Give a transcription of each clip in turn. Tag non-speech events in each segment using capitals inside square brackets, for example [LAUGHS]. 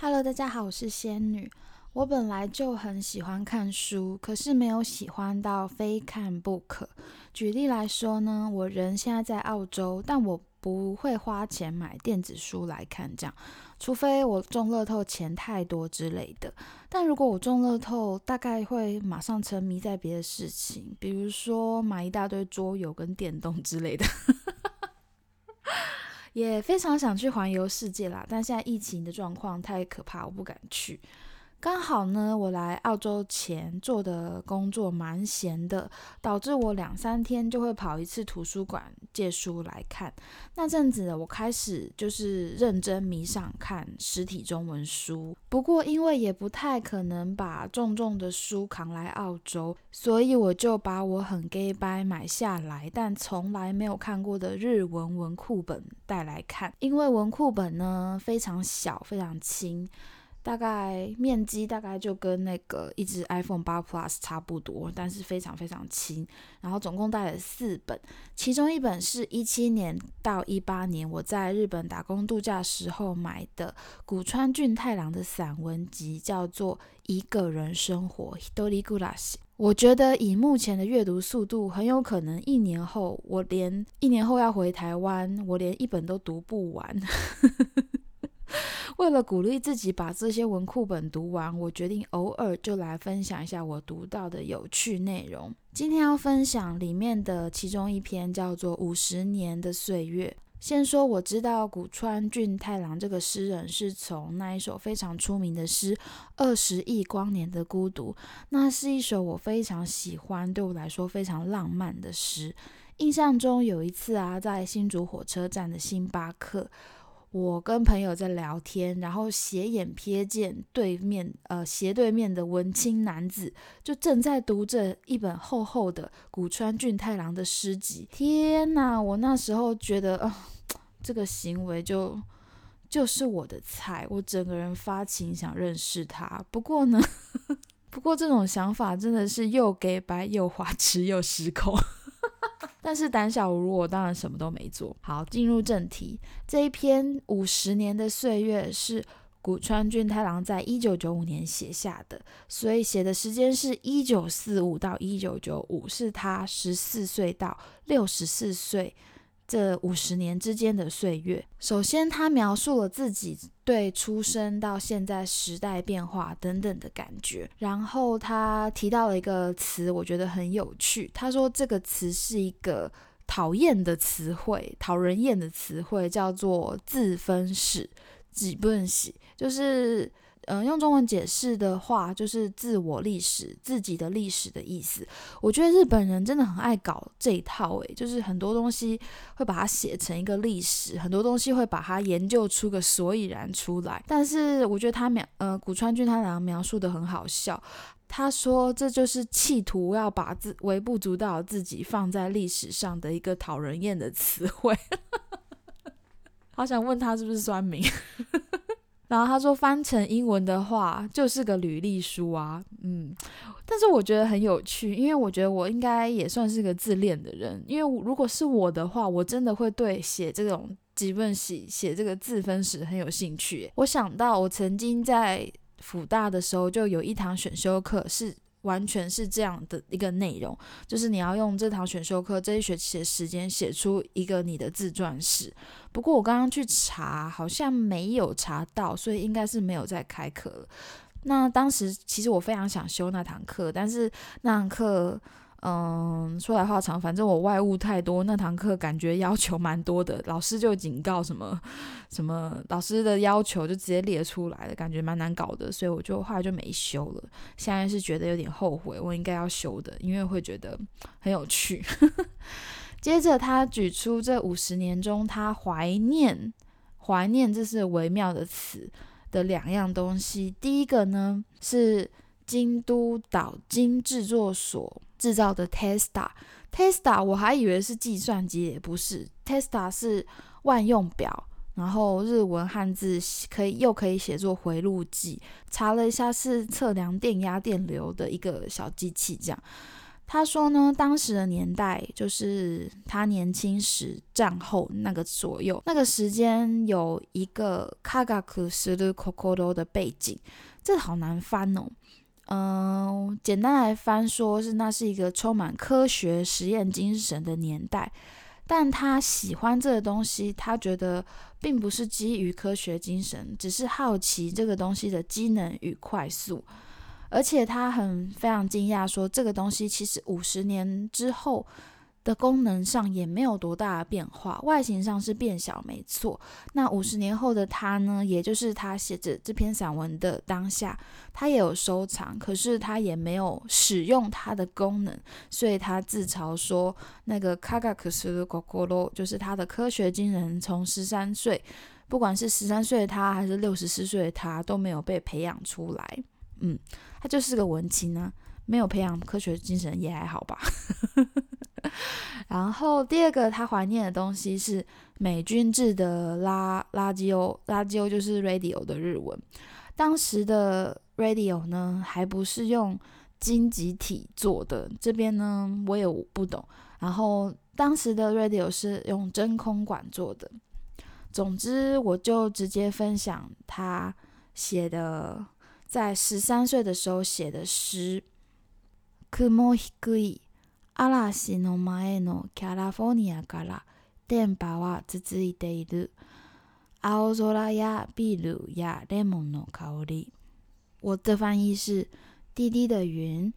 Hello，大家好，我是仙女。我本来就很喜欢看书，可是没有喜欢到非看不可。举例来说呢，我人现在在澳洲，但我不会花钱买电子书来看，这样，除非我中乐透钱太多之类的。但如果我中乐透，大概会马上沉迷在别的事情，比如说买一大堆桌游跟电动之类的。也非常想去环游世界啦，但现在疫情的状况太可怕，我不敢去。刚好呢，我来澳洲前做的工作蛮闲的，导致我两三天就会跑一次图书馆借书来看。那阵子我开始就是认真迷上看实体中文书。不过因为也不太可能把重重的书扛来澳洲，所以我就把我很 gay 掰买下来，但从来没有看过的日文文库本带来看。因为文库本呢非常小，非常轻。大概面积大概就跟那个一只 iPhone 八 Plus 差不多，但是非常非常轻。然后总共带了四本，其中一本是一七年到一八年我在日本打工度假时候买的古川俊太郎的散文集，叫做《一个人生活》。我觉得以目前的阅读速度，很有可能一年后我连一年后要回台湾，我连一本都读不完。[LAUGHS] [LAUGHS] 为了鼓励自己把这些文库本读完，我决定偶尔就来分享一下我读到的有趣内容。今天要分享里面的其中一篇，叫做《五十年的岁月》。先说我知道古川俊太郎这个诗人是从那一首非常出名的诗《二十亿光年的孤独》，那是一首我非常喜欢，对我来说非常浪漫的诗。印象中有一次啊，在新竹火车站的星巴克。我跟朋友在聊天，然后斜眼瞥见对面，呃，斜对面的文青男子就正在读着一本厚厚的古川俊太郎的诗集。天哪！我那时候觉得，啊，这个行为就就是我的菜，我整个人发情想认识他。不过呢，[LAUGHS] 不过这种想法真的是又给白又花 [LAUGHS] 痴又失控。但是胆小如我，当然什么都没做好。进入正题，这一篇五十年的岁月是谷川俊太郎在一九九五年写下的，所以写的时间是一九四五到一九九五，是他十四岁到六十四岁。这五十年之间的岁月，首先他描述了自己对出生到现在时代变化等等的感觉，然后他提到了一个词，我觉得很有趣。他说这个词是一个讨厌的词汇，讨人厌的词汇，叫做自分史，几本史，就是。嗯，用中文解释的话，就是自我历史、自己的历史的意思。我觉得日本人真的很爱搞这一套，诶，就是很多东西会把它写成一个历史，很多东西会把它研究出个所以然出来。但是我觉得他描，呃，古川俊太郎描述的很好笑。他说这就是企图要把自微不足道自己放在历史上的一个讨人厌的词汇。[LAUGHS] 好想问他是不是酸民。然后他说，翻成英文的话就是个履历书啊，嗯，但是我觉得很有趣，因为我觉得我应该也算是个自恋的人，因为如果是我的话，我真的会对写这种基本史写这个自分史很有兴趣。我想到我曾经在辅大的时候，就有一堂选修课是。完全是这样的一个内容，就是你要用这堂选修课这一学期的时间写出一个你的自传史。不过我刚刚去查，好像没有查到，所以应该是没有在开课了。那当时其实我非常想修那堂课，但是那堂课。嗯，说来话长，反正我外物太多，那堂课感觉要求蛮多的，老师就警告什么什么，老师的要求就直接列出来了，感觉蛮难搞的，所以我就后来就没修了。现在是觉得有点后悔，我应该要修的，因为会觉得很有趣。[LAUGHS] 接着他举出这五十年中他怀念怀念，这是微妙的词的两样东西。第一个呢是京都岛金制作所。制造的 Tesla，Tesla 我还以为是计算机，也不是，Tesla 是万用表，然后日文汉字可以又可以写作回路计，查了一下是测量电压电流的一个小机器，这样。他说呢，当时的年代就是他年轻时战后那个左右，那个时间有一个卡卡库斯的 kokoro 的背景，这好难翻哦。嗯，简单来翻说是那是一个充满科学实验精神的年代，但他喜欢这个东西，他觉得并不是基于科学精神，只是好奇这个东西的机能与快速，而且他很非常惊讶，说这个东西其实五十年之后。的功能上也没有多大的变化，外形上是变小，没错。那五十年后的他呢？也就是他写着这篇散文的当下，他也有收藏，可是他也没有使用它的功能，所以他自嘲说，那个卡卡克斯的狗狗罗，就是他的科学精神，从十三岁，不管是十三岁的他还是六十四岁的他，都没有被培养出来。嗯，他就是个文青啊，没有培养科学精神也还好吧。[LAUGHS] 然后第二个他怀念的东西是美军制的拉垃圾欧，垃圾欧就是 radio 的日文。当时的 radio 呢，还不是用晶集体做的，这边呢我也不懂。然后当时的 radio 是用真空管做的。总之，我就直接分享他写的，在十三岁的时候写的诗。嵐の前のキャラフォニアから電波は続いている。青空やビールやレモンの香り。我的翻译是：低低的云，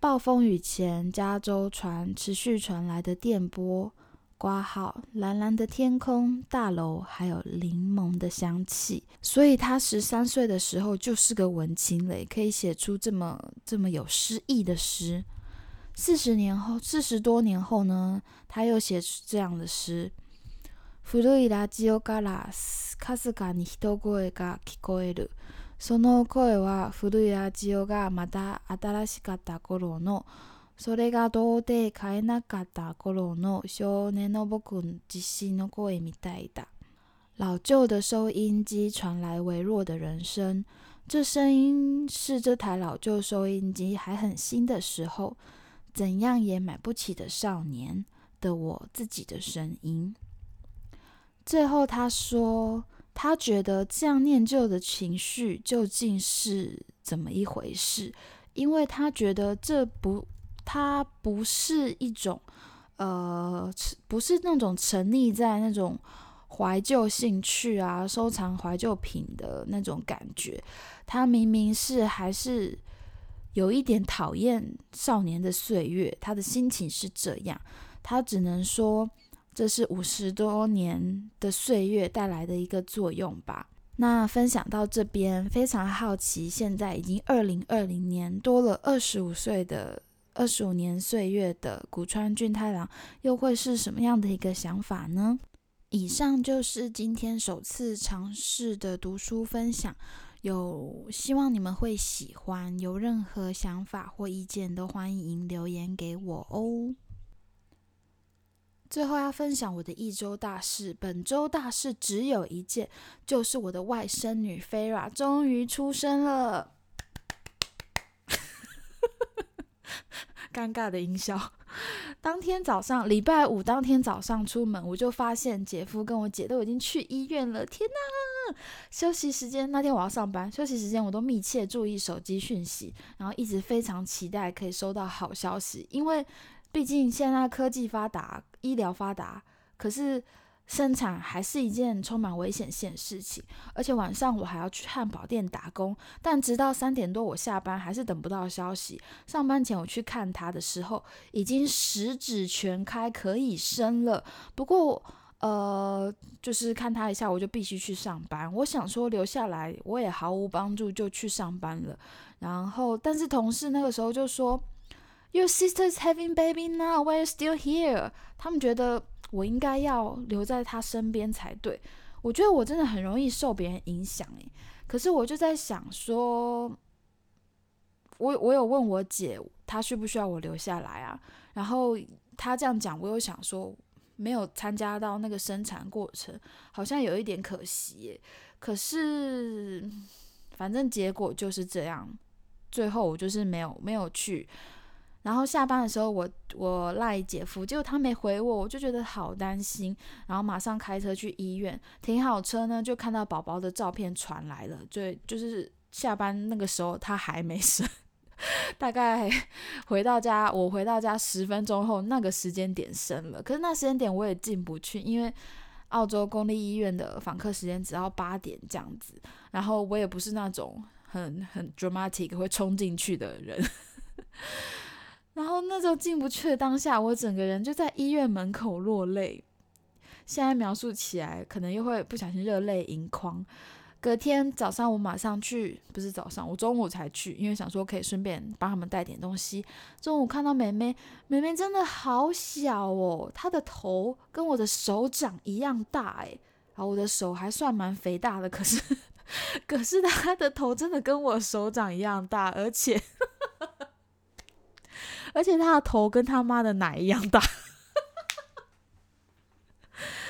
暴风雨前加州传持续传来的电波，挂号蓝蓝的天空、大楼，还有柠檬的香气。所以他十三岁的时候就是个文青嘞，可以写出这么这么有诗意的诗。 四十年后，四十多年后呢，他又写出这样的诗：古いラジオからかすかに人声が聞こえる。その声は古いラジオがまだ新しかった頃の、それがどうで買えなかった頃の少年の僕自身の声みたいだ。老旧的收音机传来微弱的人声，这声音是这台老旧收音机还很新的时候。 怎样也买不起的少年的我自己的声音。最后他说，他觉得这样念旧的情绪究竟是怎么一回事？因为他觉得这不，他不是一种，呃，不是那种沉溺在那种怀旧兴趣啊、收藏怀旧品的那种感觉。他明明是还是。有一点讨厌少年的岁月，他的心情是这样，他只能说这是五十多年的岁月带来的一个作用吧。那分享到这边，非常好奇，现在已经二零二零年，多了二十五岁的二十五年岁月的古川俊太郎，又会是什么样的一个想法呢？以上就是今天首次尝试的读书分享。有希望你们会喜欢，有任何想法或意见都欢迎留言给我哦。最后要分享我的一周大事，本周大事只有一件，就是我的外甥女菲拉终于出生了。[LAUGHS] 尴尬的营销。[LAUGHS] 当天早上，礼拜五当天早上出门，我就发现姐夫跟我姐都已经去医院了。天哪！休息时间那天我要上班，休息时间我都密切注意手机讯息，然后一直非常期待可以收到好消息，因为毕竟现在科技发达，医疗发达，可是。生产还是一件充满危险性的事情，而且晚上我还要去汉堡店打工。但直到三点多我下班，还是等不到消息。上班前我去看他的时候，已经十指全开，可以生了。不过，呃，就是看他一下，我就必须去上班。我想说留下来，我也毫无帮助，就去上班了。然后，但是同事那个时候就说：“Your sister's having baby now. Why are you still here？” 他们觉得。我应该要留在他身边才对。我觉得我真的很容易受别人影响诶，可是我就在想说，我我有问我姐，她需不需要我留下来啊？然后她这样讲，我又想说，没有参加到那个生产过程，好像有一点可惜。可是反正结果就是这样，最后我就是没有没有去。然后下班的时候，我我赖姐夫，结果他没回我，我就觉得好担心，然后马上开车去医院，停好车呢，就看到宝宝的照片传来了，就就是下班那个时候他还没生，大概 [LAUGHS] 回到家，我回到家十分钟后，那个时间点生了，可是那时间点我也进不去，因为澳洲公立医院的访客时间只要八点这样子，然后我也不是那种很很 dramatic 会冲进去的人。然后那时候进不去的当下，我整个人就在医院门口落泪。现在描述起来，可能又会不小心热泪盈眶。隔天早上我马上去，不是早上，我中午才去，因为想说可以顺便帮他们带点东西。中午看到妹妹，妹妹真的好小哦，她的头跟我的手掌一样大诶。然后，我的手还算蛮肥大的，可是 [LAUGHS] 可是她的头真的跟我手掌一样大，而且。而且他的头跟他妈的奶一样大，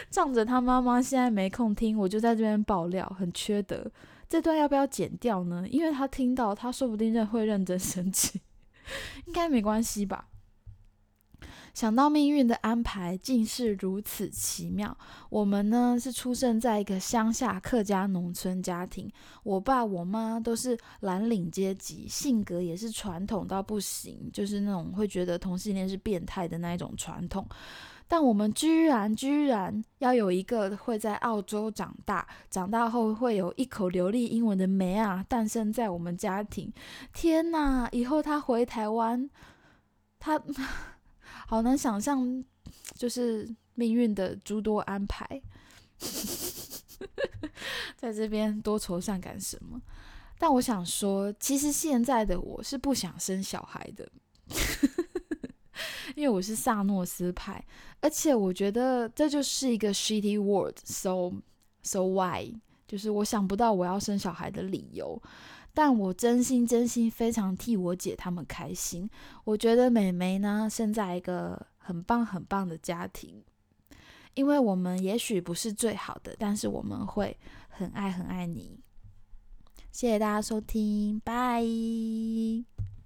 仗着他妈妈现在没空听，我就在这边爆料，很缺德。这段要不要剪掉呢？因为他听到，他说不定认会认真生气，[LAUGHS] 应该没关系吧。想到命运的安排竟是如此奇妙。我们呢是出生在一个乡下客家农村家庭，我爸我妈都是蓝领阶级，性格也是传统到不行，就是那种会觉得同性恋是变态的那一种传统。但我们居然居然要有一个会在澳洲长大，长大后会有一口流利英文的梅啊诞生在我们家庭。天哪！以后他回台湾，他。好难想象，就是命运的诸多安排，[LAUGHS] 在这边多愁善感什么？但我想说，其实现在的我是不想生小孩的，[LAUGHS] 因为我是萨诺斯派，而且我觉得这就是一个 shitty world，so so why？就是我想不到我要生小孩的理由。但我真心真心非常替我姐他们开心。我觉得美眉呢生在一个很棒很棒的家庭，因为我们也许不是最好的，但是我们会很爱很爱你。谢谢大家收听，拜。